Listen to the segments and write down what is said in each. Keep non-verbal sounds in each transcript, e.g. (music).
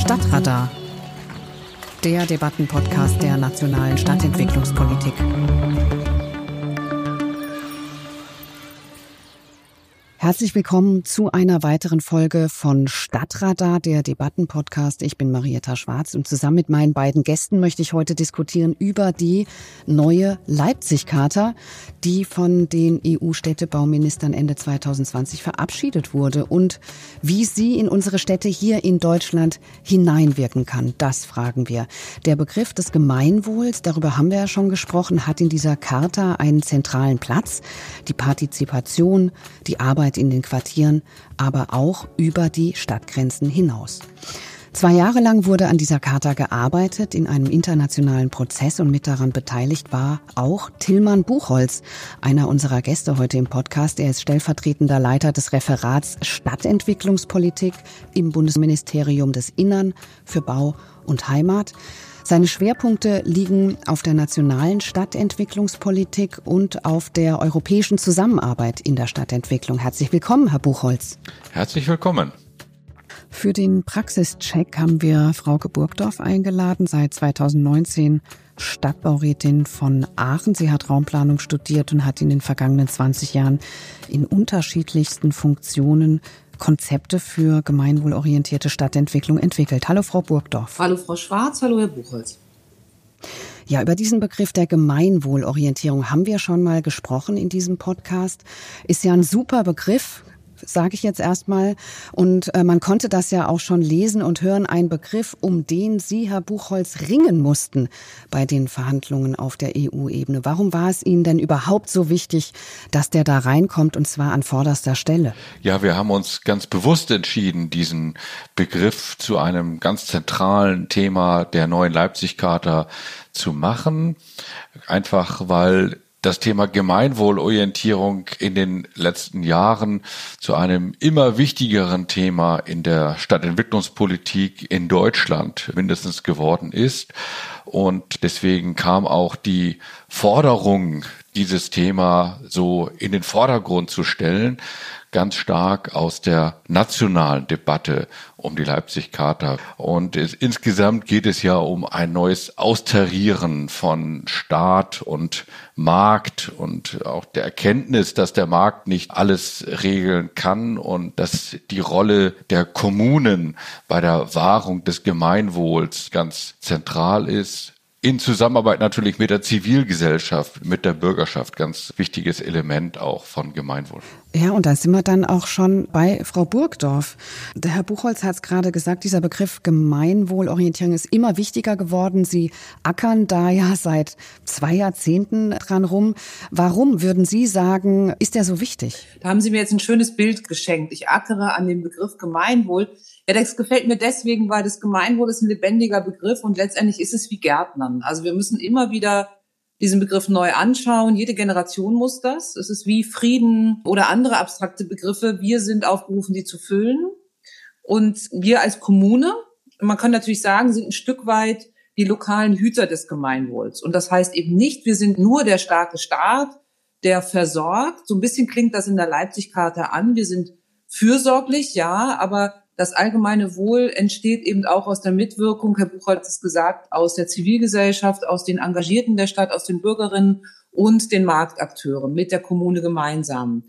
Stadtradar, der Debattenpodcast der nationalen Stadtentwicklungspolitik. Herzlich willkommen zu einer weiteren Folge von Stadtradar, der Debattenpodcast. Ich bin Marietta Schwarz und zusammen mit meinen beiden Gästen möchte ich heute diskutieren über die neue Leipzig-Charta, die von den EU-Städtebauministern Ende 2020 verabschiedet wurde und wie sie in unsere Städte hier in Deutschland hineinwirken kann. Das fragen wir. Der Begriff des Gemeinwohls, darüber haben wir ja schon gesprochen, hat in dieser Charta einen zentralen Platz. Die Partizipation, die Arbeit Arbeit in den Quartieren, aber auch über die Stadtgrenzen hinaus. Zwei Jahre lang wurde an dieser Charta gearbeitet in einem internationalen Prozess und mit daran beteiligt war auch Tillmann Buchholz, einer unserer Gäste heute im Podcast. Er ist stellvertretender Leiter des Referats Stadtentwicklungspolitik im Bundesministerium des Innern für Bau und Heimat. Seine Schwerpunkte liegen auf der nationalen Stadtentwicklungspolitik und auf der europäischen Zusammenarbeit in der Stadtentwicklung. Herzlich willkommen, Herr Buchholz. Herzlich willkommen. Für den Praxischeck haben wir Frauke Burgdorf eingeladen, seit 2019 Stadtbaurätin von Aachen. Sie hat Raumplanung studiert und hat in den vergangenen 20 Jahren in unterschiedlichsten Funktionen Konzepte für gemeinwohlorientierte Stadtentwicklung entwickelt. Hallo Frau Burgdorf. Hallo Frau Schwarz, hallo Herr Buchholz. Ja, über diesen Begriff der Gemeinwohlorientierung haben wir schon mal gesprochen in diesem Podcast. Ist ja ein super Begriff, sage ich jetzt erstmal. Und äh, man konnte das ja auch schon lesen und hören, ein Begriff, um den Sie, Herr Buchholz, ringen mussten bei den Verhandlungen auf der EU-Ebene. Warum war es Ihnen denn überhaupt so wichtig, dass der da reinkommt und zwar an vorderster Stelle? Ja, wir haben uns ganz bewusst entschieden, diesen Begriff zu einem ganz zentralen Thema der neuen Leipzig-Charta zu machen. Einfach weil das Thema Gemeinwohlorientierung in den letzten Jahren zu einem immer wichtigeren Thema in der Stadtentwicklungspolitik in Deutschland mindestens geworden ist. Und deswegen kam auch die Forderung, dieses Thema so in den Vordergrund zu stellen, ganz stark aus der nationalen Debatte um die Leipzig-Charta. Und es, insgesamt geht es ja um ein neues Austarieren von Staat und Markt und auch der Erkenntnis, dass der Markt nicht alles regeln kann und dass die Rolle der Kommunen bei der Wahrung des Gemeinwohls ganz zentral ist in Zusammenarbeit natürlich mit der Zivilgesellschaft, mit der Bürgerschaft, ganz wichtiges Element auch von Gemeinwohl. Ja, und da sind wir dann auch schon bei Frau Burgdorf. Der Herr Buchholz hat es gerade gesagt, dieser Begriff Gemeinwohlorientierung ist immer wichtiger geworden. Sie ackern da ja seit zwei Jahrzehnten dran rum. Warum würden Sie sagen, ist der so wichtig? Da haben Sie mir jetzt ein schönes Bild geschenkt. Ich ackere an dem Begriff Gemeinwohl. Ja, das gefällt mir deswegen, weil das Gemeinwohl ist ein lebendiger Begriff und letztendlich ist es wie Gärtnern. Also wir müssen immer wieder diesen Begriff neu anschauen. Jede Generation muss das. Es ist wie Frieden oder andere abstrakte Begriffe. Wir sind aufgerufen, die zu füllen. Und wir als Kommune, man kann natürlich sagen, sind ein Stück weit die lokalen Hüter des Gemeinwohls. Und das heißt eben nicht, wir sind nur der starke Staat, der versorgt. So ein bisschen klingt das in der Leipzig-Karte an. Wir sind fürsorglich, ja, aber das allgemeine Wohl entsteht eben auch aus der Mitwirkung, Herr Buchholz hat es gesagt, aus der Zivilgesellschaft, aus den Engagierten der Stadt, aus den Bürgerinnen und den Marktakteuren mit der Kommune gemeinsam.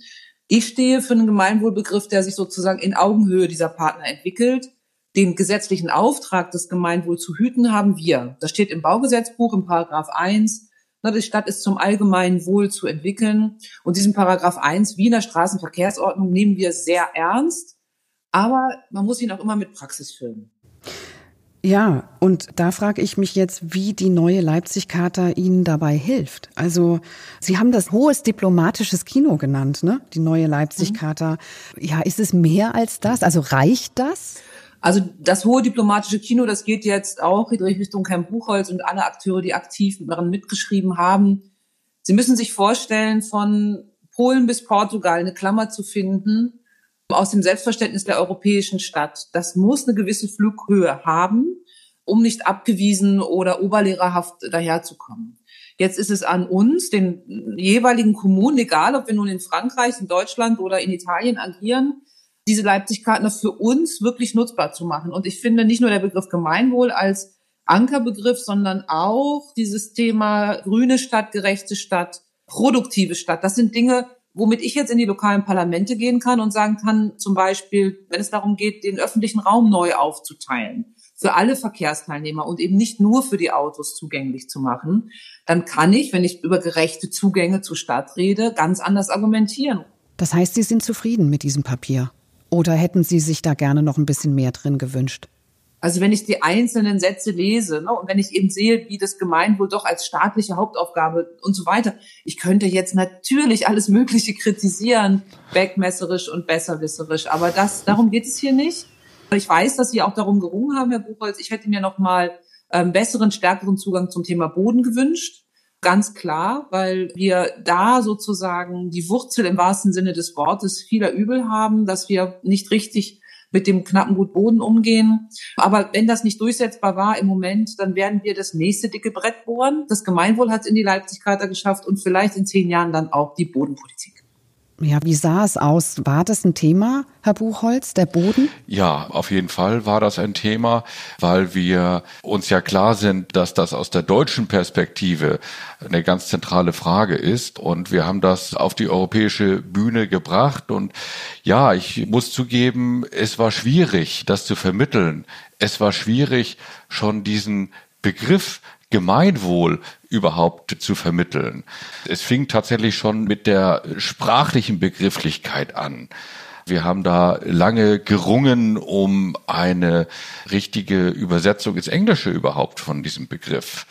Ich stehe für einen Gemeinwohlbegriff, der sich sozusagen in Augenhöhe dieser Partner entwickelt. Den gesetzlichen Auftrag, das Gemeinwohl zu hüten, haben wir. Das steht im Baugesetzbuch im Paragraph 1. Die Stadt ist zum allgemeinen Wohl zu entwickeln. Und diesen Paragraph 1 Wiener Straßenverkehrsordnung nehmen wir sehr ernst. Aber man muss ihn auch immer mit Praxis füllen. Ja, und da frage ich mich jetzt, wie die neue Leipzig-Charta Ihnen dabei hilft. Also Sie haben das hohes diplomatisches Kino genannt, ne? Die neue Leipzig-Charta. Mhm. Ja, ist es mehr als das? Also reicht das? Also das hohe diplomatische Kino, das geht jetzt auch in Richtung Herrn Buchholz und alle Akteure, die aktiv daran mitgeschrieben haben. Sie müssen sich vorstellen, von Polen bis Portugal eine Klammer zu finden, aus dem Selbstverständnis der europäischen Stadt. Das muss eine gewisse Flughöhe haben, um nicht abgewiesen oder oberlehrerhaft daherzukommen. Jetzt ist es an uns, den jeweiligen Kommunen, egal ob wir nun in Frankreich, in Deutschland oder in Italien agieren, diese Leipzig-Karten für uns wirklich nutzbar zu machen. Und ich finde nicht nur der Begriff Gemeinwohl als Ankerbegriff, sondern auch dieses Thema grüne Stadt, gerechte Stadt, produktive Stadt. Das sind Dinge, womit ich jetzt in die lokalen Parlamente gehen kann und sagen kann, zum Beispiel, wenn es darum geht, den öffentlichen Raum neu aufzuteilen, für alle Verkehrsteilnehmer und eben nicht nur für die Autos zugänglich zu machen, dann kann ich, wenn ich über gerechte Zugänge zur Stadt rede, ganz anders argumentieren. Das heißt, Sie sind zufrieden mit diesem Papier? Oder hätten Sie sich da gerne noch ein bisschen mehr drin gewünscht? Also wenn ich die einzelnen Sätze lese ne, und wenn ich eben sehe, wie das Gemeinwohl doch als staatliche Hauptaufgabe und so weiter, ich könnte jetzt natürlich alles Mögliche kritisieren, wegmesserisch und besserwisserisch, aber das darum geht es hier nicht. Ich weiß, dass Sie auch darum gerungen haben, Herr Buchholz. Ich hätte mir noch mal ähm, besseren, stärkeren Zugang zum Thema Boden gewünscht. Ganz klar, weil wir da sozusagen die Wurzel im wahrsten Sinne des Wortes vieler Übel haben, dass wir nicht richtig mit dem knappen Gut Boden umgehen. Aber wenn das nicht durchsetzbar war im Moment, dann werden wir das nächste dicke Brett bohren. Das Gemeinwohl hat es in die Leipzig-Charta geschafft und vielleicht in zehn Jahren dann auch die Bodenpolitik. Ja, wie sah es aus? War das ein Thema, Herr Buchholz, der Boden? Ja, auf jeden Fall war das ein Thema, weil wir uns ja klar sind, dass das aus der deutschen Perspektive eine ganz zentrale Frage ist. Und wir haben das auf die europäische Bühne gebracht. Und ja, ich muss zugeben, es war schwierig, das zu vermitteln. Es war schwierig, schon diesen Begriff Gemeinwohl überhaupt zu vermitteln. Es fing tatsächlich schon mit der sprachlichen Begrifflichkeit an. Wir haben da lange gerungen um eine richtige Übersetzung ins Englische überhaupt von diesem Begriff.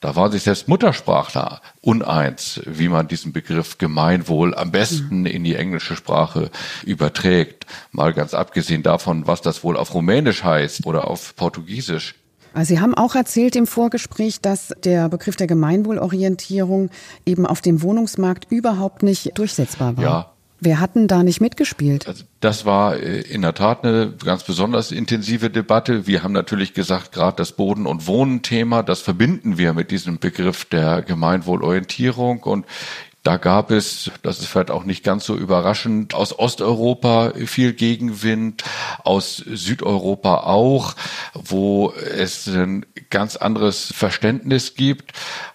Da waren sich selbst Muttersprachler uneins, wie man diesen Begriff Gemeinwohl am besten in die englische Sprache überträgt. Mal ganz abgesehen davon, was das wohl auf Rumänisch heißt oder auf Portugiesisch. Also Sie haben auch erzählt im Vorgespräch, dass der Begriff der Gemeinwohlorientierung eben auf dem Wohnungsmarkt überhaupt nicht durchsetzbar war. Ja. Wer hat denn da nicht mitgespielt? Also das war äh, in der Tat eine ganz besonders intensive Debatte. Wir haben natürlich gesagt, gerade das Boden- und Wohnen-Thema, das verbinden wir mit diesem Begriff der Gemeinwohlorientierung. Und da gab es, das ist vielleicht auch nicht ganz so überraschend, aus Osteuropa viel Gegenwind, aus Südeuropa auch, wo es ein ganz anderes Verständnis gibt,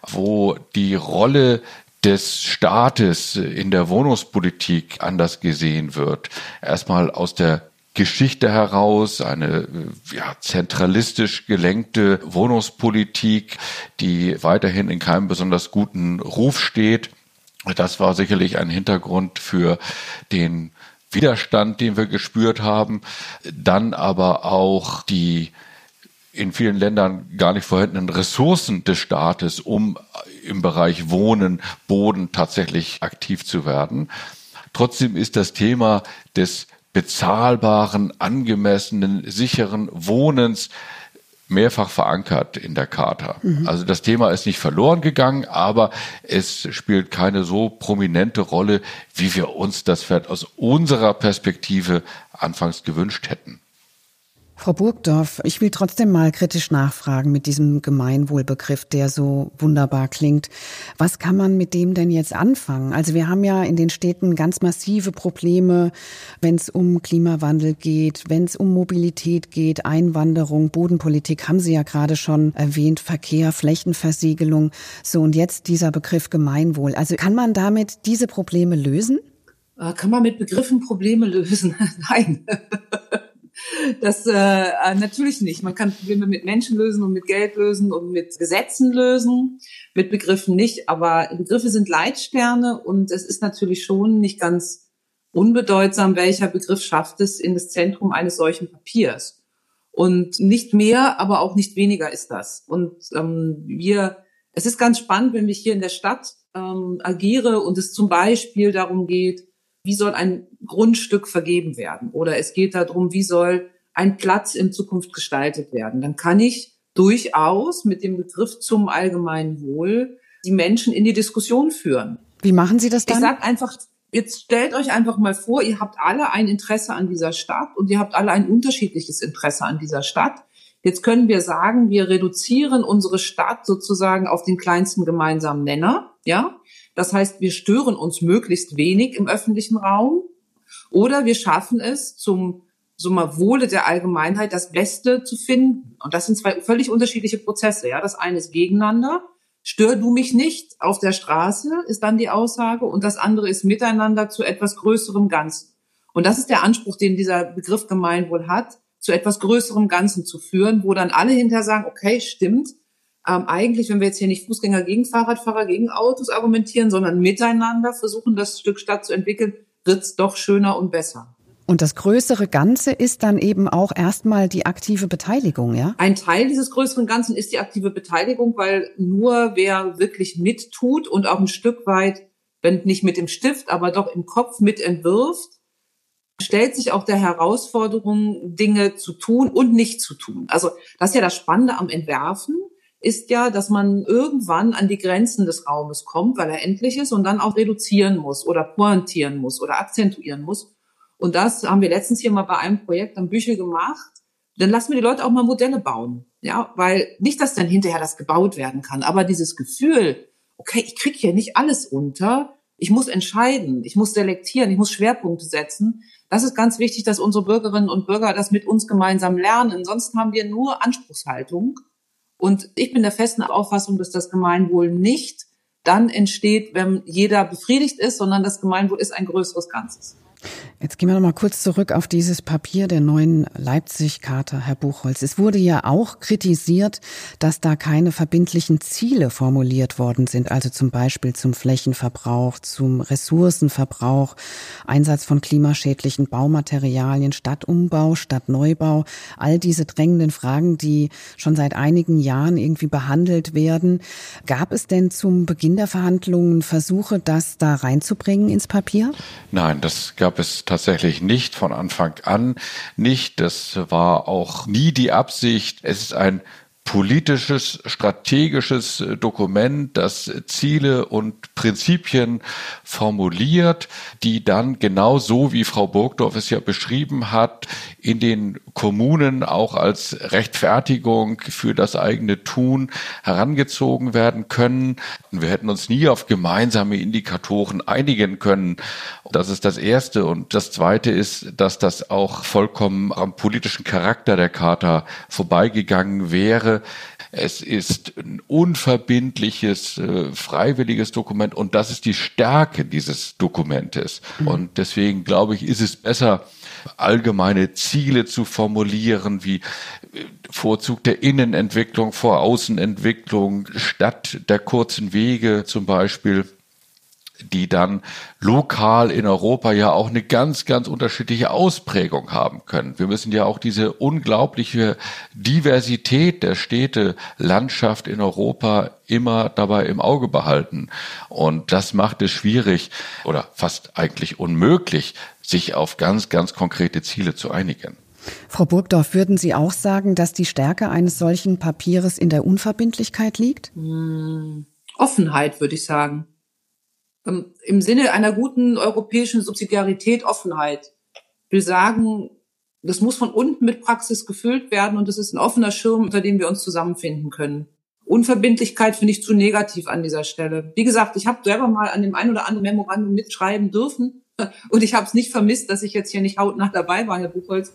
wo die Rolle des Staates in der Wohnungspolitik anders gesehen wird. Erstmal aus der Geschichte heraus, eine ja, zentralistisch gelenkte Wohnungspolitik, die weiterhin in keinem besonders guten Ruf steht. Das war sicherlich ein Hintergrund für den Widerstand, den wir gespürt haben. Dann aber auch die in vielen Ländern gar nicht vorhandenen Ressourcen des Staates, um im Bereich Wohnen, Boden tatsächlich aktiv zu werden. Trotzdem ist das Thema des bezahlbaren, angemessenen, sicheren Wohnens mehrfach verankert in der Charta. Mhm. Also das Thema ist nicht verloren gegangen, aber es spielt keine so prominente Rolle, wie wir uns das vielleicht aus unserer Perspektive anfangs gewünscht hätten. Frau Burgdorf, ich will trotzdem mal kritisch nachfragen mit diesem Gemeinwohlbegriff, der so wunderbar klingt. Was kann man mit dem denn jetzt anfangen? Also wir haben ja in den Städten ganz massive Probleme, wenn es um Klimawandel geht, wenn es um Mobilität geht, Einwanderung, Bodenpolitik, haben Sie ja gerade schon erwähnt, Verkehr, Flächenversiegelung. So und jetzt dieser Begriff Gemeinwohl. Also kann man damit diese Probleme lösen? Äh, kann man mit Begriffen Probleme lösen? (laughs) Nein. (laughs) Das äh, äh, natürlich nicht. Man kann Probleme mit Menschen lösen und mit Geld lösen und mit Gesetzen lösen, mit Begriffen nicht. Aber Begriffe sind Leitsterne und es ist natürlich schon nicht ganz unbedeutsam, welcher Begriff schafft es in das Zentrum eines solchen Papiers. Und nicht mehr, aber auch nicht weniger ist das. Und ähm, wir, es ist ganz spannend, wenn ich hier in der Stadt ähm, agiere und es zum Beispiel darum geht, wie soll ein Grundstück vergeben werden oder es geht darum, wie soll ein Platz in Zukunft gestaltet werden, dann kann ich durchaus mit dem Begriff zum allgemeinen Wohl die Menschen in die Diskussion führen. Wie machen Sie das dann? Ich sage einfach, jetzt stellt euch einfach mal vor, ihr habt alle ein Interesse an dieser Stadt und ihr habt alle ein unterschiedliches Interesse an dieser Stadt. Jetzt können wir sagen, wir reduzieren unsere Stadt sozusagen auf den kleinsten gemeinsamen Nenner, ja? Das heißt, wir stören uns möglichst wenig im öffentlichen Raum Oder wir schaffen es zum mal Wohle der Allgemeinheit das Beste zu finden. Und das sind zwei völlig unterschiedliche Prozesse. Ja, das eine ist gegeneinander. Stör du mich nicht auf der Straße, ist dann die Aussage. Und das andere ist miteinander zu etwas größerem Ganzen. Und das ist der Anspruch, den dieser Begriff Gemeinwohl hat, zu etwas größerem Ganzen zu führen, wo dann alle hinterher sagen, okay, stimmt. Ähm, eigentlich, wenn wir jetzt hier nicht Fußgänger gegen Fahrradfahrer gegen Autos argumentieren, sondern miteinander versuchen, das Stück Stadt zu entwickeln, wird's doch schöner und besser. Und das größere Ganze ist dann eben auch erstmal die aktive Beteiligung, ja? Ein Teil dieses größeren Ganzen ist die aktive Beteiligung, weil nur wer wirklich mittut und auch ein Stück weit, wenn nicht mit dem Stift, aber doch im Kopf mitentwirft, stellt sich auch der Herausforderung, Dinge zu tun und nicht zu tun. Also das ist ja das Spannende am Entwerfen, ist ja, dass man irgendwann an die Grenzen des Raumes kommt, weil er endlich ist und dann auch reduzieren muss oder pointieren muss oder akzentuieren muss. Und das haben wir letztens hier mal bei einem Projekt am Büchel gemacht. Dann lassen wir die Leute auch mal Modelle bauen. Ja, weil nicht, dass dann hinterher das gebaut werden kann, aber dieses Gefühl, okay, ich krieg hier nicht alles unter, ich muss entscheiden, ich muss selektieren, ich muss Schwerpunkte setzen. Das ist ganz wichtig, dass unsere Bürgerinnen und Bürger das mit uns gemeinsam lernen. Sonst haben wir nur Anspruchshaltung. Und ich bin der festen Auffassung, dass das Gemeinwohl nicht dann entsteht, wenn jeder befriedigt ist, sondern das Gemeinwohl ist ein größeres Ganzes. Jetzt gehen wir noch mal kurz zurück auf dieses Papier der neuen Leipzig-Charta, Herr Buchholz. Es wurde ja auch kritisiert, dass da keine verbindlichen Ziele formuliert worden sind, also zum Beispiel zum Flächenverbrauch, zum Ressourcenverbrauch, Einsatz von klimaschädlichen Baumaterialien, Stadtumbau, Stadtneubau, all diese drängenden Fragen, die schon seit einigen Jahren irgendwie behandelt werden. Gab es denn zum Beginn der Verhandlungen Versuche, das da reinzubringen ins Papier? Nein, das gab gab es tatsächlich nicht von Anfang an nicht. Das war auch nie die Absicht. Es ist ein politisches, strategisches äh, Dokument, das Ziele und Prinzipien formuliert, die dann genau so, wie Frau Burgdorf es ja beschrieben hat, in den Kommunen auch als Rechtfertigung für das eigene Tun herangezogen werden können. Wir hätten uns nie auf gemeinsame Indikatoren einigen können. Das ist das Erste. Und das Zweite ist, dass das auch vollkommen am politischen Charakter der Charta vorbeigegangen wäre es ist ein unverbindliches, äh, freiwilliges Dokument und das ist die Stärke dieses Dokumentes. Mhm. Und deswegen glaube ich, ist es besser, allgemeine Ziele zu formulieren, wie äh, Vorzug der Innenentwicklung vor Außenentwicklung, statt der kurzen Wege zum Beispiel die dann lokal in Europa ja auch eine ganz, ganz unterschiedliche Ausprägung haben können. Wir müssen ja auch diese unglaubliche Diversität der Städte, Landschaft in Europa immer dabei im Auge behalten. Und das macht es schwierig oder fast eigentlich unmöglich, sich auf ganz, ganz konkrete Ziele zu einigen. Frau Burgdorf, würden Sie auch sagen, dass die Stärke eines solchen Papieres in der Unverbindlichkeit liegt? Hm, Offenheit, würde ich sagen. Ähm, im Sinne einer guten europäischen Subsidiarität Offenheit. Ich will sagen, das muss von unten mit Praxis gefüllt werden und das ist ein offener Schirm, unter dem wir uns zusammenfinden können. Unverbindlichkeit finde ich zu negativ an dieser Stelle. Wie gesagt, ich habe selber mal an dem einen oder anderen Memorandum mitschreiben dürfen (laughs) und ich habe es nicht vermisst, dass ich jetzt hier nicht hautnah dabei war, Herr Buchholz,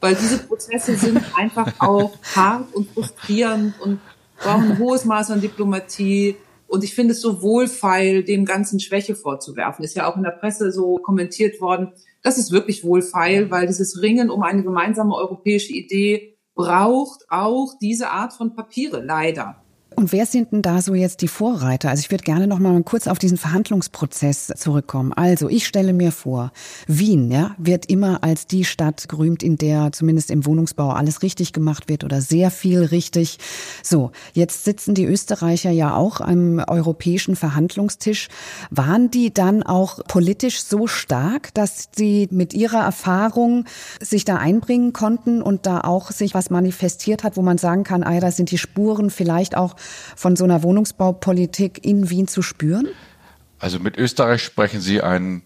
weil diese Prozesse sind einfach auch (laughs) hart und frustrierend und brauchen ein hohes Maß an Diplomatie, und ich finde es so wohlfeil, dem Ganzen Schwäche vorzuwerfen. Ist ja auch in der Presse so kommentiert worden. Das ist wirklich wohlfeil, weil dieses Ringen um eine gemeinsame europäische Idee braucht auch diese Art von Papiere, leider. Und wer sind denn da so jetzt die Vorreiter? Also ich würde gerne noch mal kurz auf diesen Verhandlungsprozess zurückkommen. Also ich stelle mir vor, Wien ja, wird immer als die Stadt gerühmt, in der zumindest im Wohnungsbau alles richtig gemacht wird oder sehr viel richtig. So, jetzt sitzen die Österreicher ja auch am europäischen Verhandlungstisch. Waren die dann auch politisch so stark, dass sie mit ihrer Erfahrung sich da einbringen konnten und da auch sich was manifestiert hat, wo man sagen kann, ah, da sind die Spuren vielleicht auch von so einer Wohnungsbaupolitik in Wien zu spüren? Also mit Österreich sprechen Sie einen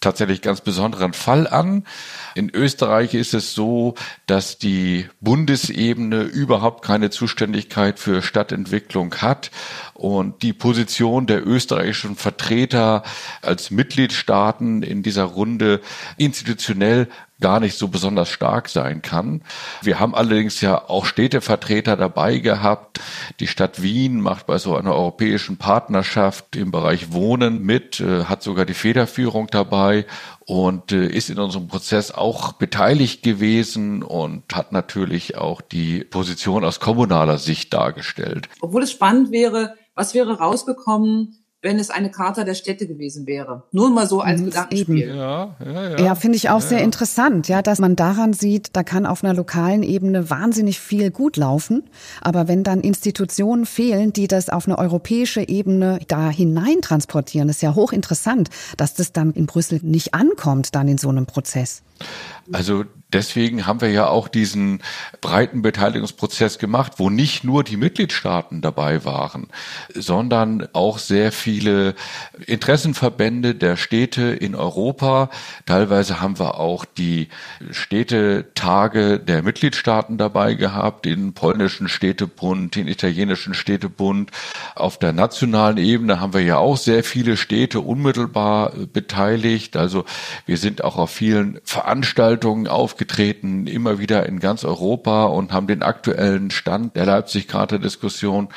tatsächlich ganz besonderen Fall an. In Österreich ist es so, dass die Bundesebene überhaupt keine Zuständigkeit für Stadtentwicklung hat und die Position der österreichischen Vertreter als Mitgliedstaaten in dieser Runde institutionell gar nicht so besonders stark sein kann. Wir haben allerdings ja auch Städtevertreter dabei gehabt. Die Stadt Wien macht bei so einer europäischen Partnerschaft im Bereich Wohnen mit, äh, hat sogar die Federführung dabei und äh, ist in unserem Prozess auch beteiligt gewesen und hat natürlich auch die Position aus kommunaler Sicht dargestellt. Obwohl es spannend wäre, was wäre rausgekommen, wenn es eine Charta der Städte gewesen wäre. Nur mal so als mhm, Gedankenspiel. Ja, ja, ja. ja finde ich auch ja, sehr interessant, ja, dass man daran sieht, da kann auf einer lokalen Ebene wahnsinnig viel gut laufen. Aber wenn dann Institutionen fehlen, die das auf eine europäische Ebene da hinein transportieren, ist ja hochinteressant, dass das dann in Brüssel nicht ankommt, dann in so einem Prozess. Also deswegen haben wir ja auch diesen breiten Beteiligungsprozess gemacht, wo nicht nur die Mitgliedstaaten dabei waren, sondern auch sehr viele Interessenverbände der Städte in Europa. Teilweise haben wir auch die Städtetage der Mitgliedstaaten dabei gehabt, den polnischen Städtebund, den italienischen Städtebund. Auf der nationalen Ebene haben wir ja auch sehr viele Städte unmittelbar beteiligt. Also wir sind auch auf vielen Veranstaltungen aufgetreten aufgetreten, immer wieder in ganz Europa und haben den aktuellen Stand der Leipzig-Charta-Diskussion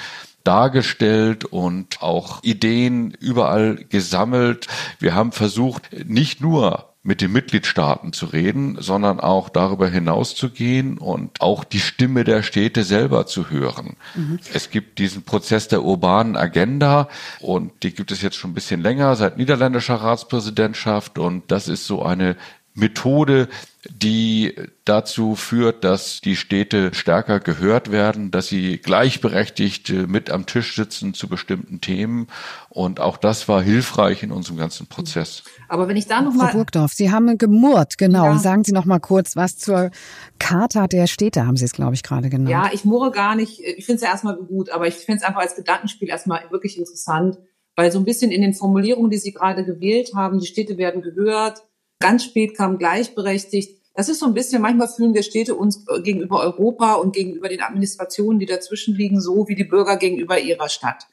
dargestellt und auch Ideen überall gesammelt. Wir haben versucht, nicht nur mit den Mitgliedstaaten zu reden, sondern auch darüber hinaus zu gehen und auch die Stimme der Städte selber zu hören. Mhm. Es gibt diesen Prozess der urbanen Agenda und die gibt es jetzt schon ein bisschen länger, seit niederländischer Ratspräsidentschaft und das ist so eine Methode, die dazu führt, dass die Städte stärker gehört werden, dass sie gleichberechtigt äh, mit am Tisch sitzen zu bestimmten Themen. Und auch das war hilfreich in unserem ganzen Prozess. Aber wenn ich da noch mal Frau Burgdorf, Sie haben gemurrt, genau. Ja. Sagen Sie noch mal kurz was zur Charta der Städte, haben Sie es, glaube ich, gerade genannt. Ja, ich murre gar nicht. Ich finde es ja erstmal gut, aber ich finde es einfach als Gedankenspiel erstmal wirklich interessant, weil so ein bisschen in den Formulierungen, die Sie gerade gewählt haben, die Städte werden gehört, Ganz spät kam gleichberechtigt. Das ist so ein bisschen, manchmal fühlen wir Städte uns äh, gegenüber Europa und gegenüber den Administrationen, die dazwischen liegen, so wie die Bürger gegenüber ihrer Stadt.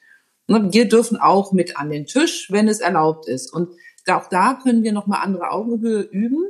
Ne, wir dürfen auch mit an den Tisch, wenn es erlaubt ist. Und auch da können wir nochmal andere Augenhöhe üben.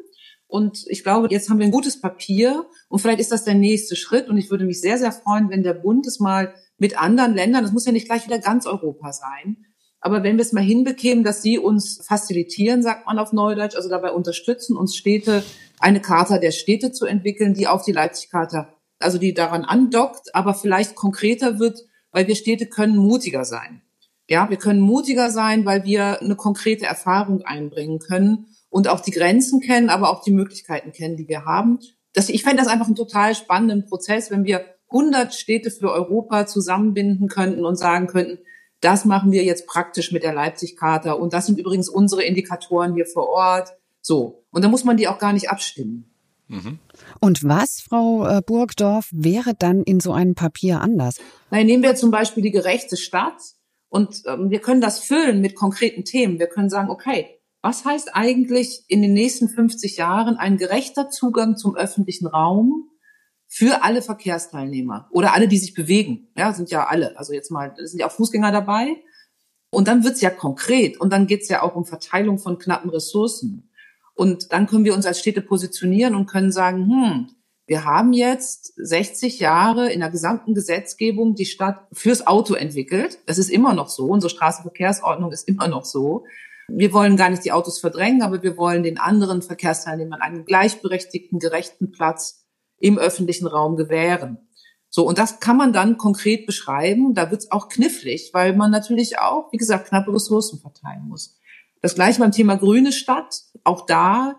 Und ich glaube, jetzt haben wir ein gutes Papier und vielleicht ist das der nächste Schritt. Und ich würde mich sehr, sehr freuen, wenn der Bund es mal mit anderen Ländern, das muss ja nicht gleich wieder ganz Europa sein, aber wenn wir es mal hinbekämen, dass sie uns facilitieren, sagt man auf Neudeutsch, also dabei unterstützen, uns Städte, eine Charta der Städte zu entwickeln, die auf die Leipzig-Charta, also die daran andockt, aber vielleicht konkreter wird, weil wir Städte können mutiger sein. Ja, wir können mutiger sein, weil wir eine konkrete Erfahrung einbringen können und auch die Grenzen kennen, aber auch die Möglichkeiten kennen, die wir haben. Das, ich fände das einfach einen total spannenden Prozess, wenn wir 100 Städte für Europa zusammenbinden könnten und sagen könnten, das machen wir jetzt praktisch mit der Leipzig-Charta. Und das sind übrigens unsere Indikatoren hier vor Ort. So. Und da muss man die auch gar nicht abstimmen. Mhm. Und was, Frau äh, Burgdorf, wäre dann in so einem Papier anders? Nein, nehmen wir zum Beispiel die gerechte Stadt und ähm, wir können das füllen mit konkreten Themen. Wir können sagen, okay, was heißt eigentlich in den nächsten 50 Jahren ein gerechter Zugang zum öffentlichen Raum für alle Verkehrsteilnehmer oder alle, die sich bewegen. Ja, sind ja alle. Also jetzt mal, sind ja auch Fußgänger dabei. Und dann wird's ja konkret und dann geht's ja auch um Verteilung von knappen Ressourcen. Und dann können wir uns als Städte positionieren und können sagen, hm, wir haben jetzt 60 Jahre in der gesamten Gesetzgebung die Stadt fürs Auto entwickelt. Das ist immer noch so. Unsere Straßenverkehrsordnung ist immer noch so. Wir wollen gar nicht die Autos verdrängen, aber wir wollen den anderen Verkehrsteilnehmern einen gleichberechtigten, gerechten Platz im öffentlichen Raum gewähren. So, und das kann man dann konkret beschreiben. Da wird es auch knifflig, weil man natürlich auch, wie gesagt, knappe Ressourcen verteilen muss. Das gleiche beim Thema grüne Stadt. Auch da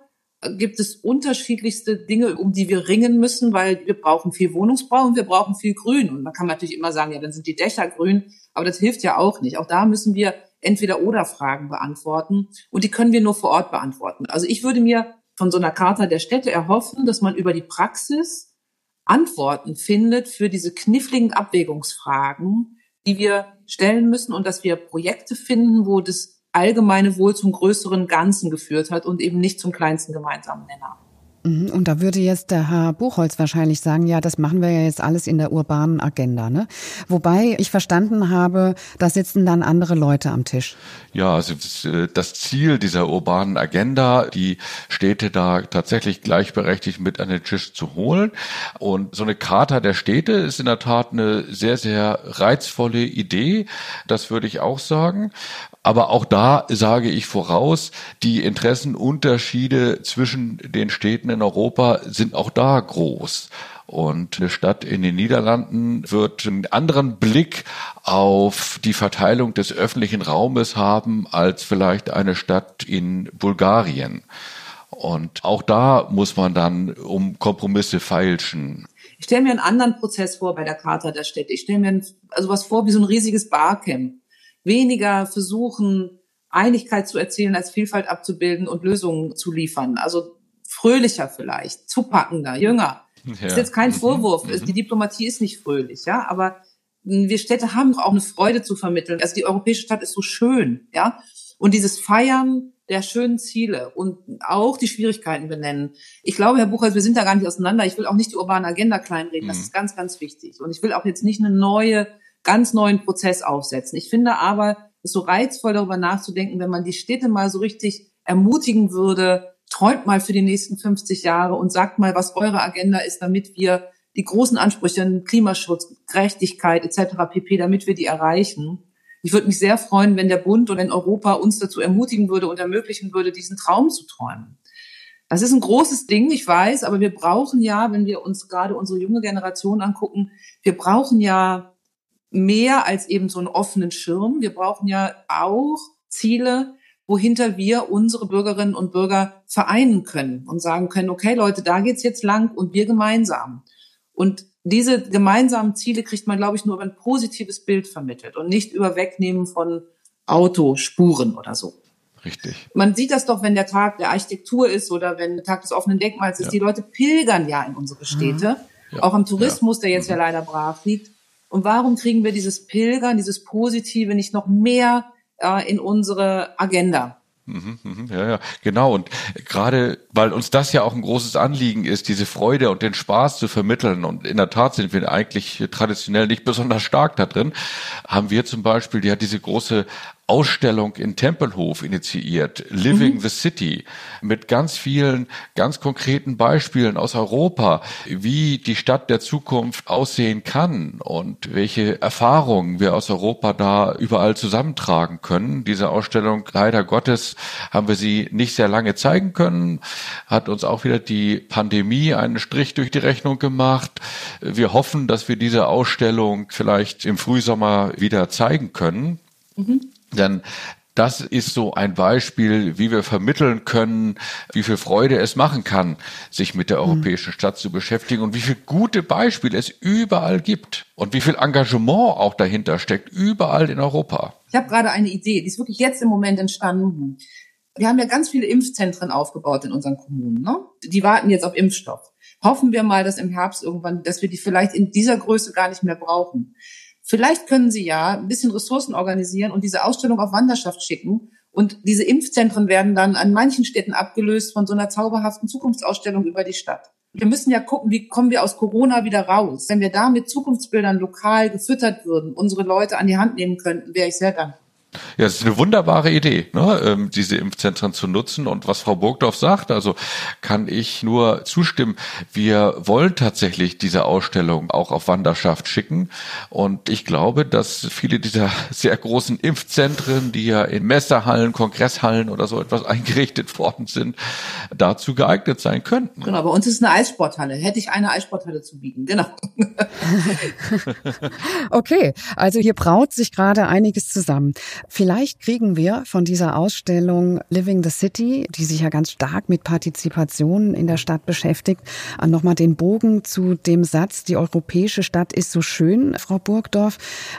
gibt es unterschiedlichste Dinge, um die wir ringen müssen, weil wir brauchen viel Wohnungsbau und wir brauchen viel Grün. Und man kann natürlich immer sagen, ja, dann sind die Dächer grün, aber das hilft ja auch nicht. Auch da müssen wir entweder oder Fragen beantworten und die können wir nur vor Ort beantworten. Also ich würde mir von so einer Charta der Städte erhoffen, dass man über die Praxis Antworten findet für diese kniffligen Abwägungsfragen, die wir stellen müssen und dass wir Projekte finden, wo das allgemeine Wohl zum größeren Ganzen geführt hat und eben nicht zum kleinsten gemeinsamen Nenner. Mhm. Und da würde jetzt der Herr Buchholz wahrscheinlich sagen, ja, das machen wir ja jetzt alles in der urbanen Agenda. Ne? Wobei ich verstanden habe, da sitzen dann andere Leute am Tisch. Ja, also das Ziel dieser urbanen Agenda, die Städte da tatsächlich gleichberechtigt mit an den Tisch zu holen. Und so eine Charta der Städte ist in der Tat eine sehr, sehr reizvolle Idee. Das würde ich auch sagen. Aber auch da sage ich voraus, die Interessenunterschiede zwischen den Städten in Europa sind auch da groß. Und eine Stadt in den Niederlanden wird einen anderen Blick auf die Verteilung des öffentlichen Raumes haben als vielleicht eine Stadt in Bulgarien. Und auch da muss man dann um Kompromisse feilschen. Ich stelle mir einen anderen Prozess vor bei der Charta der Städte. Ich stelle mir also was vor wie so ein riesiges Barcamp weniger versuchen, Einigkeit zu erzielen, als Vielfalt abzubilden und Lösungen zu liefern. Also fröhlicher vielleicht, zupackender, jünger. Ja. Das ist jetzt kein mhm. Vorwurf. Mhm. Die Diplomatie ist nicht fröhlich, ja, aber wir Städte haben auch eine Freude zu vermitteln. Also die europäische Stadt ist so schön, ja. Und dieses Feiern der schönen Ziele und auch die Schwierigkeiten benennen. Ich glaube, Herr Buchholz, wir sind da gar nicht auseinander. Ich will auch nicht die urbane Agenda kleinreden. Das mhm. ist ganz, ganz wichtig. Und ich will auch jetzt nicht eine neue ganz neuen Prozess aufsetzen. Ich finde aber, es ist so reizvoll darüber nachzudenken, wenn man die Städte mal so richtig ermutigen würde, träumt mal für die nächsten 50 Jahre und sagt mal, was eure Agenda ist, damit wir die großen Ansprüche, Klimaschutz, Gerechtigkeit etc. pp., damit wir die erreichen. Ich würde mich sehr freuen, wenn der Bund und wenn Europa uns dazu ermutigen würde und ermöglichen würde, diesen Traum zu träumen. Das ist ein großes Ding, ich weiß, aber wir brauchen ja, wenn wir uns gerade unsere junge Generation angucken, wir brauchen ja mehr als eben so einen offenen Schirm. Wir brauchen ja auch Ziele, wohinter wir unsere Bürgerinnen und Bürger vereinen können und sagen können, okay Leute, da geht's jetzt lang und wir gemeinsam. Und diese gemeinsamen Ziele kriegt man, glaube ich, nur über ein positives Bild vermittelt und nicht über Wegnehmen von Autospuren oder so. Richtig. Man sieht das doch, wenn der Tag der Architektur ist oder wenn der Tag des offenen Denkmals ist. Ja. Die Leute pilgern ja in unsere Städte. Mhm. Ja. Auch am Tourismus, der jetzt mhm. ja leider brach liegt. Und warum kriegen wir dieses Pilgern, dieses Positive nicht noch mehr äh, in unsere Agenda? Mhm, mhm, ja, ja, genau. Und gerade, weil uns das ja auch ein großes Anliegen ist, diese Freude und den Spaß zu vermitteln. Und in der Tat sind wir eigentlich traditionell nicht besonders stark da drin. Haben wir zum Beispiel ja diese große Ausstellung in Tempelhof initiiert, Living mhm. the City, mit ganz vielen, ganz konkreten Beispielen aus Europa, wie die Stadt der Zukunft aussehen kann und welche Erfahrungen wir aus Europa da überall zusammentragen können. Diese Ausstellung, leider Gottes, haben wir sie nicht sehr lange zeigen können, hat uns auch wieder die Pandemie einen Strich durch die Rechnung gemacht. Wir hoffen, dass wir diese Ausstellung vielleicht im Frühsommer wieder zeigen können. Mhm. Denn das ist so ein Beispiel, wie wir vermitteln können, wie viel Freude es machen kann, sich mit der mhm. europäischen Stadt zu beschäftigen und wie viele gute Beispiele es überall gibt und wie viel Engagement auch dahinter steckt, überall in Europa. Ich habe gerade eine Idee, die ist wirklich jetzt im Moment entstanden. Wir haben ja ganz viele Impfzentren aufgebaut in unseren Kommunen. Ne? Die warten jetzt auf Impfstoff. Hoffen wir mal, dass im Herbst irgendwann, dass wir die vielleicht in dieser Größe gar nicht mehr brauchen. Vielleicht können Sie ja ein bisschen Ressourcen organisieren und diese Ausstellung auf Wanderschaft schicken. Und diese Impfzentren werden dann an manchen Städten abgelöst von so einer zauberhaften Zukunftsausstellung über die Stadt. Wir müssen ja gucken, wie kommen wir aus Corona wieder raus. Wenn wir da mit Zukunftsbildern lokal gefüttert würden, unsere Leute an die Hand nehmen könnten, wäre ich sehr dankbar. Ja, es ist eine wunderbare Idee, ne, ähm, diese Impfzentren zu nutzen. Und was Frau Burgdorf sagt, also kann ich nur zustimmen. Wir wollen tatsächlich diese Ausstellung auch auf Wanderschaft schicken. Und ich glaube, dass viele dieser (laughs) sehr großen Impfzentren, die ja in Messerhallen, Kongresshallen oder so etwas (laughs) eingerichtet worden sind, dazu geeignet sein könnten. Genau, bei uns ist eine Eissporthalle. Hätte ich eine Eissporthalle zu bieten, genau. (laughs) okay, also hier braut sich gerade einiges zusammen. Vielleicht kriegen wir von dieser Ausstellung Living the City, die sich ja ganz stark mit Partizipation in der Stadt beschäftigt, nochmal den Bogen zu dem Satz, die europäische Stadt ist so schön, Frau Burgdorf.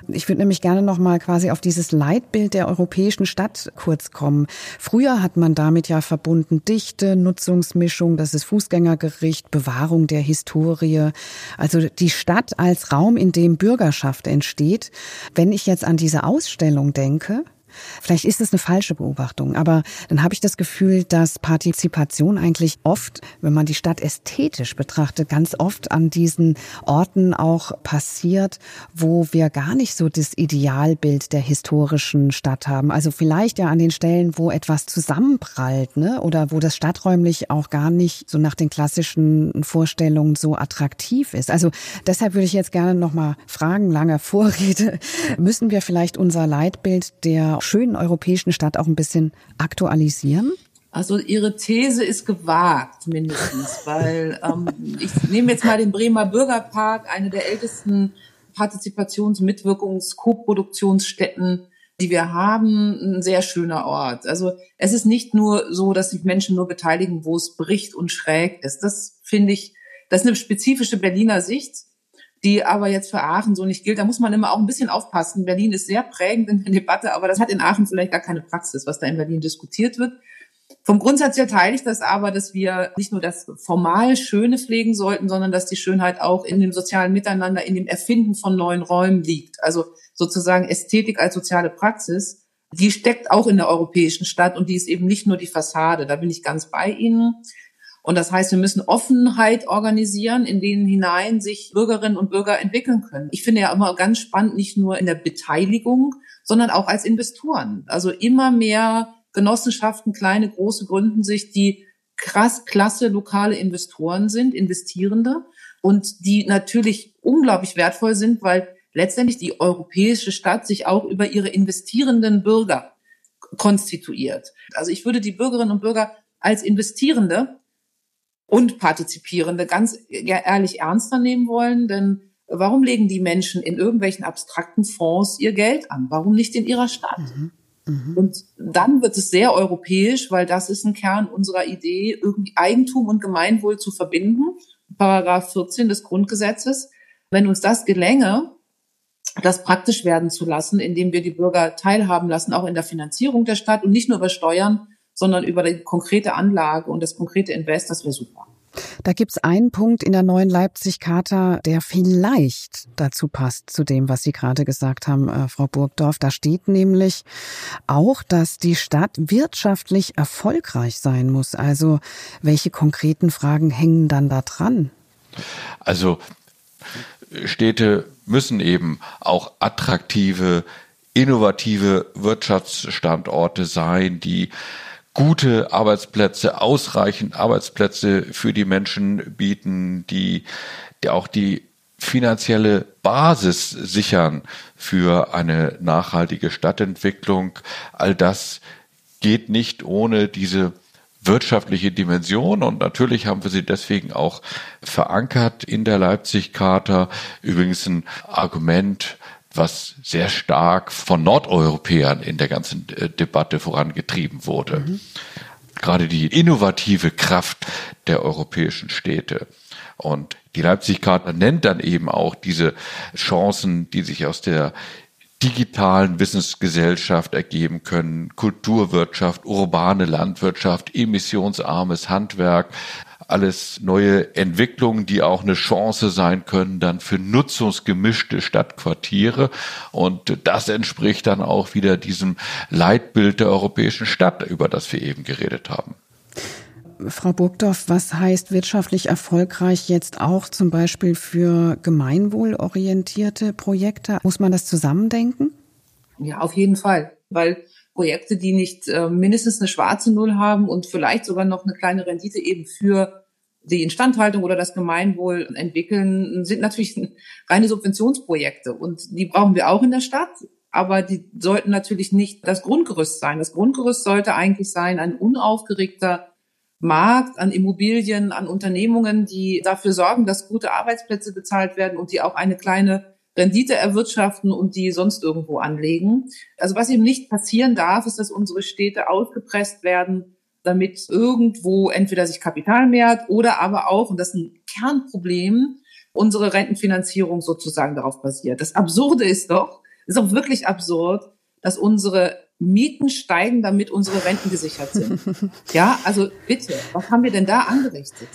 Ich würde nämlich gerne nochmal quasi auf dieses Leitbild der europäischen Stadt kurz kommen. Früher hat man damit ja verbunden Dichte, Nutzungsmischung, das ist Fußgängergericht, Bewahrung der Historie. Also die Stadt als Raum, in dem Bürgerschaft entsteht. Wenn ich jetzt an diese Ausstellung denke, Vielleicht ist es eine falsche Beobachtung, aber dann habe ich das Gefühl, dass Partizipation eigentlich oft, wenn man die Stadt ästhetisch betrachtet, ganz oft an diesen Orten auch passiert, wo wir gar nicht so das Idealbild der historischen Stadt haben. Also vielleicht ja an den Stellen, wo etwas zusammenprallt, ne? Oder wo das stadträumlich auch gar nicht so nach den klassischen Vorstellungen so attraktiv ist. Also deshalb würde ich jetzt gerne nochmal fragen, lange Vorrede, müssen wir vielleicht unser Leitbild der schönen europäischen Stadt auch ein bisschen aktualisieren? Also Ihre These ist gewagt, mindestens, (laughs) weil ähm, ich nehme jetzt mal den Bremer Bürgerpark, eine der ältesten Partizipations-, Mitwirkungs-, Co-Produktionsstätten, die wir haben, ein sehr schöner Ort. Also es ist nicht nur so, dass sich Menschen nur beteiligen, wo es bricht und schräg ist. Das finde ich, das ist eine spezifische Berliner Sicht die aber jetzt für Aachen so nicht gilt. Da muss man immer auch ein bisschen aufpassen. Berlin ist sehr prägend in der Debatte, aber das hat in Aachen vielleicht gar keine Praxis, was da in Berlin diskutiert wird. Vom Grundsatz her teile ich das aber, dass wir nicht nur das formal Schöne pflegen sollten, sondern dass die Schönheit auch in dem sozialen Miteinander, in dem Erfinden von neuen Räumen liegt. Also sozusagen Ästhetik als soziale Praxis, die steckt auch in der europäischen Stadt und die ist eben nicht nur die Fassade. Da bin ich ganz bei Ihnen. Und das heißt, wir müssen Offenheit organisieren, in denen hinein sich Bürgerinnen und Bürger entwickeln können. Ich finde ja immer ganz spannend, nicht nur in der Beteiligung, sondern auch als Investoren. Also immer mehr Genossenschaften, kleine, große gründen sich, die krass klasse lokale Investoren sind, Investierende und die natürlich unglaublich wertvoll sind, weil letztendlich die europäische Stadt sich auch über ihre investierenden Bürger konstituiert. Also ich würde die Bürgerinnen und Bürger als Investierende und Partizipierende ganz ehrlich ernster nehmen wollen. Denn warum legen die Menschen in irgendwelchen abstrakten Fonds ihr Geld an? Warum nicht in ihrer Stadt? Mhm. Mhm. Und dann wird es sehr europäisch, weil das ist ein Kern unserer Idee, irgendwie Eigentum und Gemeinwohl zu verbinden. Paragraph 14 des Grundgesetzes. Wenn uns das gelänge, das praktisch werden zu lassen, indem wir die Bürger teilhaben lassen, auch in der Finanzierung der Stadt und nicht nur über Steuern, sondern über die konkrete Anlage und das konkrete Invest, das wäre super. Da gibt's einen Punkt in der neuen Leipzig-Charta, der vielleicht dazu passt, zu dem, was Sie gerade gesagt haben, äh, Frau Burgdorf. Da steht nämlich auch, dass die Stadt wirtschaftlich erfolgreich sein muss. Also welche konkreten Fragen hängen dann da dran? Also Städte müssen eben auch attraktive, innovative Wirtschaftsstandorte sein, die gute Arbeitsplätze, ausreichend Arbeitsplätze für die Menschen bieten, die, die auch die finanzielle Basis sichern für eine nachhaltige Stadtentwicklung. All das geht nicht ohne diese wirtschaftliche Dimension und natürlich haben wir sie deswegen auch verankert in der Leipzig-Charta. Übrigens ein Argument, was sehr stark von Nordeuropäern in der ganzen äh, Debatte vorangetrieben wurde. Mhm. Gerade die innovative Kraft der europäischen Städte. Und die Leipzig-Charta nennt dann eben auch diese Chancen, die sich aus der digitalen Wissensgesellschaft ergeben können, Kulturwirtschaft, urbane Landwirtschaft, emissionsarmes Handwerk, alles neue Entwicklungen, die auch eine Chance sein können dann für nutzungsgemischte Stadtquartiere. Und das entspricht dann auch wieder diesem Leitbild der europäischen Stadt, über das wir eben geredet haben. Frau Burgdorf, was heißt wirtschaftlich erfolgreich jetzt auch zum Beispiel für gemeinwohlorientierte Projekte? Muss man das zusammendenken? Ja, auf jeden Fall, weil Projekte, die nicht äh, mindestens eine schwarze Null haben und vielleicht sogar noch eine kleine Rendite eben für die Instandhaltung oder das Gemeinwohl entwickeln, sind natürlich (laughs) reine Subventionsprojekte und die brauchen wir auch in der Stadt. Aber die sollten natürlich nicht das Grundgerüst sein. Das Grundgerüst sollte eigentlich sein ein unaufgeregter Markt an Immobilien, an Unternehmungen, die dafür sorgen, dass gute Arbeitsplätze bezahlt werden und die auch eine kleine Rendite erwirtschaften und die sonst irgendwo anlegen. Also was eben nicht passieren darf, ist, dass unsere Städte ausgepresst werden, damit irgendwo entweder sich Kapital mehrt oder aber auch, und das ist ein Kernproblem, unsere Rentenfinanzierung sozusagen darauf basiert. Das Absurde ist doch, ist auch wirklich absurd, dass unsere Mieten steigen, damit unsere Renten gesichert sind. (laughs) Ja, also bitte, was haben wir denn da angerichtet?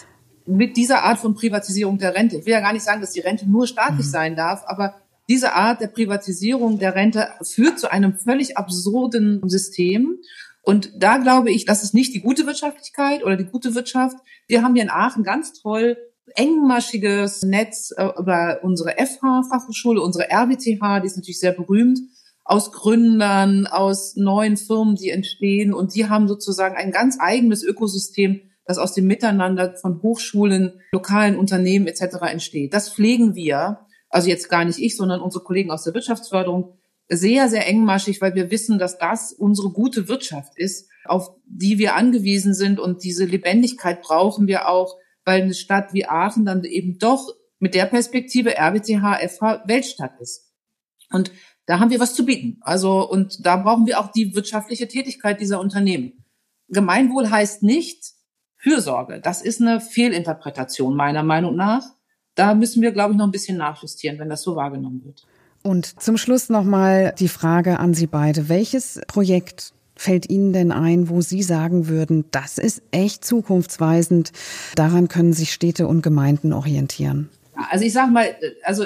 Mit dieser Art von Privatisierung der Rente. Ich will ja gar nicht sagen, dass die Rente nur staatlich mhm. sein darf, aber diese Art der Privatisierung der Rente führt zu einem völlig absurden System. Und da glaube ich, das ist nicht die gute Wirtschaftlichkeit oder die gute Wirtschaft. Wir haben hier in Aachen ganz toll engmaschiges Netz äh, über unsere FH-Fachhochschule, unsere RWTH, die ist natürlich sehr berühmt, aus Gründern, aus neuen Firmen, die entstehen. Und die haben sozusagen ein ganz eigenes Ökosystem, das aus dem Miteinander von Hochschulen, lokalen Unternehmen etc. entsteht. Das pflegen wir, also jetzt gar nicht ich, sondern unsere Kollegen aus der Wirtschaftsförderung, sehr, sehr engmaschig, weil wir wissen, dass das unsere gute Wirtschaft ist, auf die wir angewiesen sind. Und diese Lebendigkeit brauchen wir auch weil eine Stadt wie Aachen dann eben doch mit der Perspektive RWTH, FH Weltstadt ist. Und da haben wir was zu bieten. Also, und da brauchen wir auch die wirtschaftliche Tätigkeit dieser Unternehmen. Gemeinwohl heißt nicht Fürsorge. Das ist eine Fehlinterpretation meiner Meinung nach. Da müssen wir, glaube ich, noch ein bisschen nachjustieren, wenn das so wahrgenommen wird. Und zum Schluss nochmal die Frage an Sie beide. Welches Projekt fällt Ihnen denn ein, wo Sie sagen würden, das ist echt zukunftsweisend, daran können sich Städte und Gemeinden orientieren? Also ich sage mal, also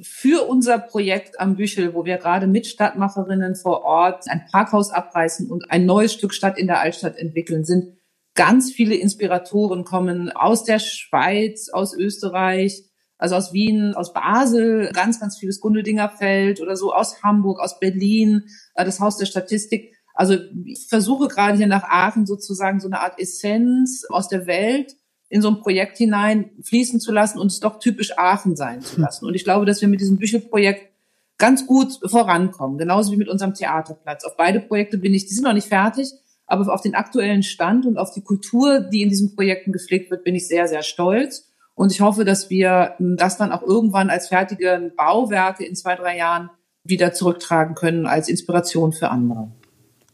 für unser Projekt am Büchel, wo wir gerade mit Stadtmacherinnen vor Ort ein Parkhaus abreißen und ein neues Stück Stadt in der Altstadt entwickeln, sind ganz viele Inspiratoren kommen aus der Schweiz, aus Österreich, also aus Wien, aus Basel, ganz, ganz vieles Gundeldingerfeld oder so, aus Hamburg, aus Berlin, äh, das Haus der Statistik. Also ich versuche gerade hier nach Aachen sozusagen so eine Art Essenz aus der Welt in so ein Projekt hinein fließen zu lassen und es doch typisch Aachen sein zu lassen. Und ich glaube, dass wir mit diesem Büchelprojekt ganz gut vorankommen, genauso wie mit unserem Theaterplatz. Auf beide Projekte bin ich, die sind noch nicht fertig, aber auf den aktuellen Stand und auf die Kultur, die in diesen Projekten gepflegt wird, bin ich sehr, sehr stolz. Und ich hoffe, dass wir das dann auch irgendwann als fertige Bauwerke in zwei, drei Jahren wieder zurücktragen können als Inspiration für andere.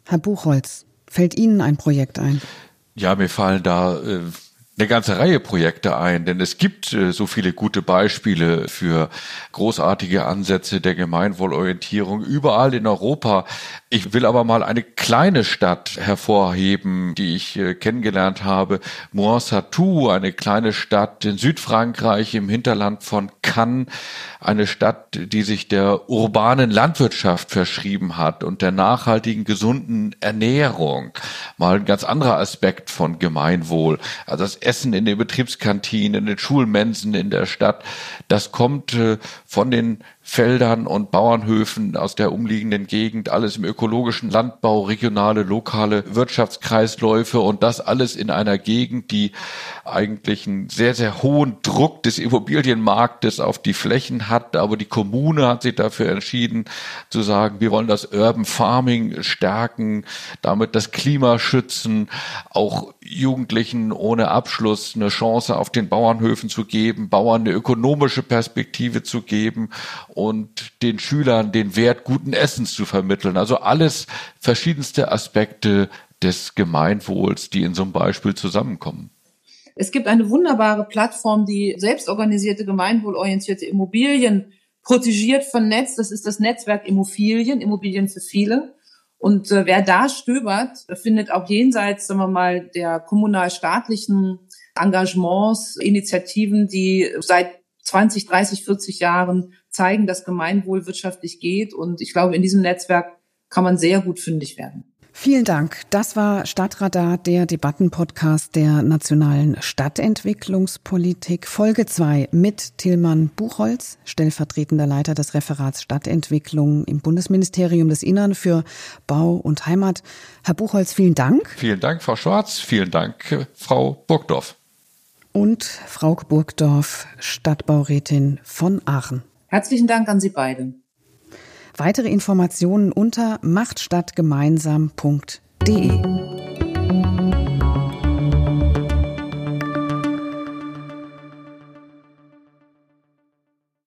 Herr Buchholz, fällt Ihnen ein Projekt ein? Ja, mir fallen da äh, eine ganze Reihe Projekte ein, denn es gibt äh, so viele gute Beispiele für großartige Ansätze der Gemeinwohlorientierung überall in Europa. Ich will aber mal eine kleine Stadt hervorheben, die ich äh, kennengelernt habe. Moissatou, eine kleine Stadt in Südfrankreich im Hinterland von Cannes. Eine Stadt, die sich der urbanen Landwirtschaft verschrieben hat und der nachhaltigen, gesunden Ernährung. Mal ein ganz anderer Aspekt von Gemeinwohl. Also das Essen in den Betriebskantinen, in den Schulmensen in der Stadt, das kommt äh, von den Feldern und Bauernhöfen aus der umliegenden Gegend, alles im ökologischen Landbau, regionale, lokale Wirtschaftskreisläufe und das alles in einer Gegend, die eigentlich einen sehr, sehr hohen Druck des Immobilienmarktes auf die Flächen hat. Aber die Kommune hat sich dafür entschieden zu sagen, wir wollen das Urban Farming stärken, damit das Klima schützen, auch Jugendlichen ohne Abschluss eine Chance auf den Bauernhöfen zu geben, Bauern eine ökonomische Perspektive zu geben und den Schülern den Wert guten Essens zu vermitteln. Also alles verschiedenste Aspekte des Gemeinwohls, die in so einem Beispiel zusammenkommen. Es gibt eine wunderbare Plattform, die selbstorganisierte, gemeinwohlorientierte Immobilien protegiert, vernetzt. Das ist das Netzwerk Immobilien, Immobilien für viele. Und äh, wer da stöbert, findet auch jenseits, sagen wir mal, der kommunal-staatlichen Engagements, Initiativen, die seit 20, 30, 40 Jahren zeigen, dass Gemeinwohl wirtschaftlich geht. Und ich glaube, in diesem Netzwerk kann man sehr gut fündig werden. Vielen Dank. Das war Stadtradar, der Debattenpodcast der nationalen Stadtentwicklungspolitik, Folge 2 mit Tillmann Buchholz, stellvertretender Leiter des Referats Stadtentwicklung im Bundesministerium des Innern für Bau und Heimat. Herr Buchholz, vielen Dank. Vielen Dank, Frau Schwarz. Vielen Dank, Frau Burgdorf. Und Frau Burgdorf, Stadtbaurätin von Aachen. Herzlichen Dank an Sie beide. Weitere Informationen unter machtstadtgemeinsam.de.